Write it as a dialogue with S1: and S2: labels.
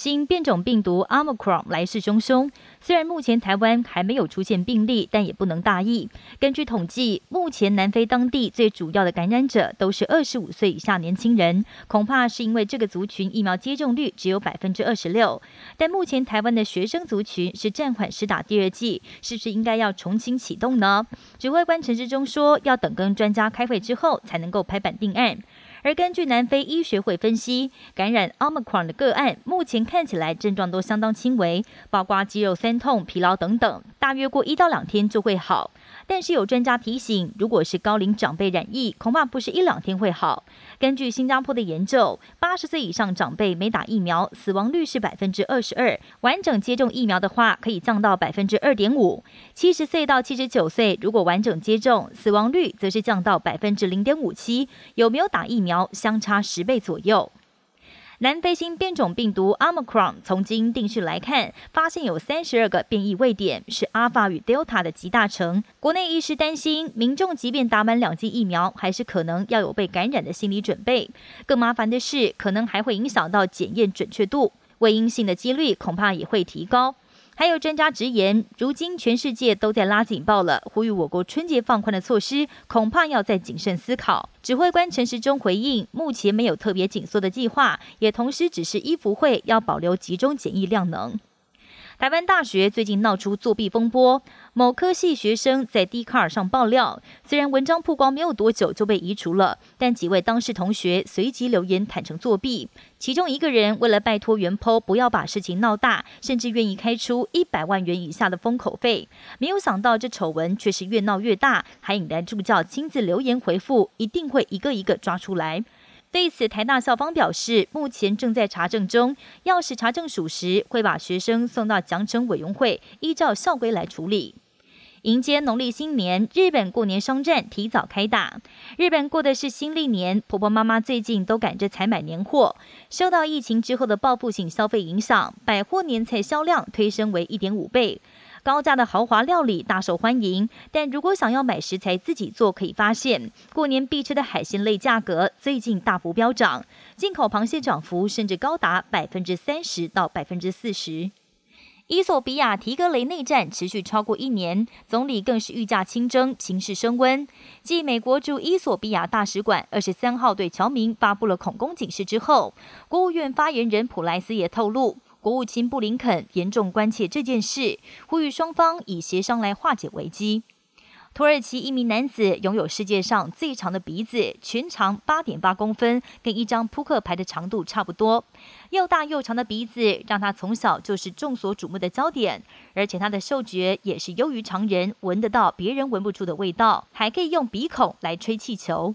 S1: 新变种病毒 Omicron 来势汹汹，虽然目前台湾还没有出现病例，但也不能大意。根据统计，目前南非当地最主要的感染者都是二十五岁以下年轻人，恐怕是因为这个族群疫苗接种率只有百分之二十六。但目前台湾的学生族群是暂缓施打第二剂，是不是应该要重新启动呢？指挥官陈志忠说，要等跟专家开会之后才能够拍板定案。而根据南非医学会分析，感染 Omicron 的个案目前看起来症状都相当轻微，包括肌肉酸痛、疲劳等等，大约过一到两天就会好。但是有专家提醒，如果是高龄长辈染疫，恐怕不是一两天会好。根据新加坡的研究，八十岁以上长辈没打疫苗，死亡率是百分之二十二；完整接种疫苗的话，可以降到百分之二点五。七十岁到七十九岁，如果完整接种，死亡率则是降到百分之零点五七。有没有打疫苗，相差十倍左右。南非新变种病毒 Omicron 从基因定序来看，发现有三十二个变异位点，是 Alpha 与 Delta 的集大成。国内医师担心，民众即便打满两剂疫苗，还是可能要有被感染的心理准备。更麻烦的是，可能还会影响到检验准确度，未阴性的几率恐怕也会提高。还有专家直言，如今全世界都在拉警报了，呼吁我国春节放宽的措施，恐怕要再谨慎思考。指挥官陈时中回应，目前没有特别紧缩的计划，也同时指示医福会要保留集中检疫量能。台湾大学最近闹出作弊风波，某科系学生在 d 卡尔上爆料，虽然文章曝光没有多久就被移除了，但几位当事同学随即留言坦诚作弊。其中一个人为了拜托原 po 不要把事情闹大，甚至愿意开出一百万元以下的封口费。没有想到这丑闻却是越闹越大，还引来助教亲自留言回复，一定会一个一个抓出来。对此，台大校方表示，目前正在查证中，要是查证属实，会把学生送到奖惩委员会，依照校规来处理。迎接农历新年，日本过年商战提早开打。日本过的是新历年，婆婆妈妈最近都赶着采买年货。受到疫情之后的报复性消费影响，百货年菜销量推升为一点五倍。高价的豪华料理大受欢迎，但如果想要买食材自己做，可以发现过年必吃的海鲜类价格最近大幅飙涨，进口螃蟹涨幅甚至高达百分之三十到百分之四十。伊索比亚提格雷内战持续超过一年，总理更是御驾亲征，情势升温。继美国驻伊索比亚大使馆二十三号对侨民发布了恐攻警示之后，国务院发言人普莱斯也透露。国务卿布林肯严重关切这件事，呼吁双方以协商来化解危机。土耳其一名男子拥有世界上最长的鼻子，全长八点八公分，跟一张扑克牌的长度差不多。又大又长的鼻子让他从小就是众所瞩目的焦点，而且他的嗅觉也是优于常人，闻得到别人闻不出的味道，还可以用鼻孔来吹气球。